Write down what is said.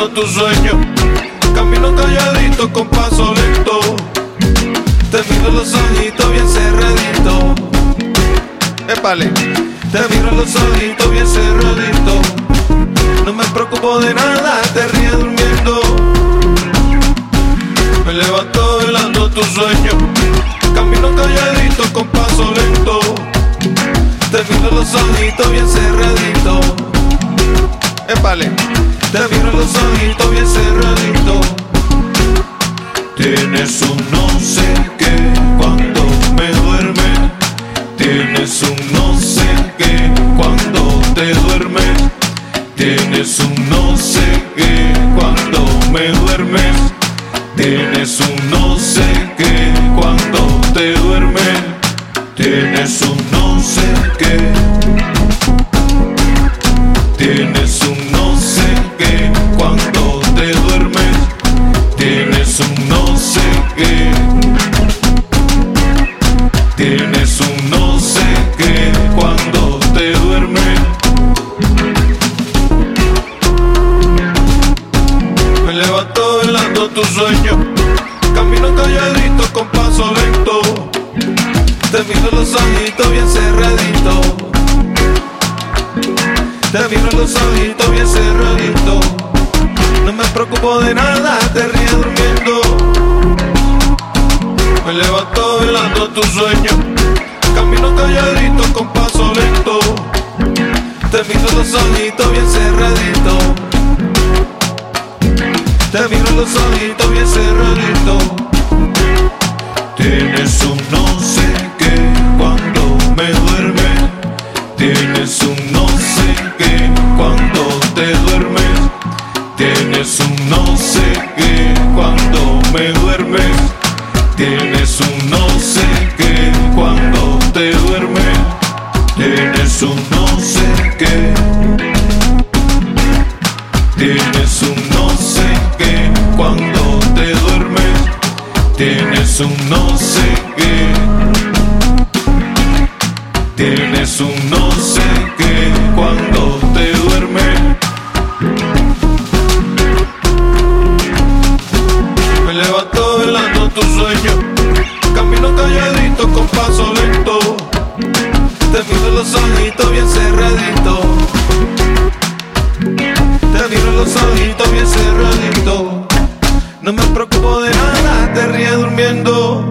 velando tu sueño. Camino calladito con paso lento. Te miro los ojitos bien cerraditos. Épale. Te miro los ojitos bien cerraditos. No me preocupo de nada, te ríes durmiendo. Me levanto velando tu sueño. Camino calladito con paso lento. Te miro los ojitos bien cerraditos. Épale. Te miro los bien cerraditos. Tienes un no sé qué cuando me duerme. Tienes un no sé qué cuando te duermes. Tienes un no sé qué cuando me duermes. Tienes un no sé qué cuando te duermes. Tienes un no sé qué. Tienes Tienes un no sé qué cuando te duermes. Me levanto velando tu sueño. Camino calladito con paso lento. Te miro los ojitos bien cerraditos. Te miro los ojitos bien cerraditos. No me preocupo de nada, te velando tu sueño. Camino calladito con paso lento. Te miro los ojitos bien cerraditos. Te miro los ojitos bien cerraditos. Tienes un no sé qué cuando me duerme. Tienes un no sé qué cuando te duermes. Tienes un no sé qué cuando me duermes. Tienes un no Un no sé qué. Tienes un no sé qué cuando te duermes. Tienes un no sé qué. Tienes un no sé qué cuando te duermes. Me levanto velando tu sueño. los ojitos bien cerraditos. No me preocupo de nada, te ríes durmiendo.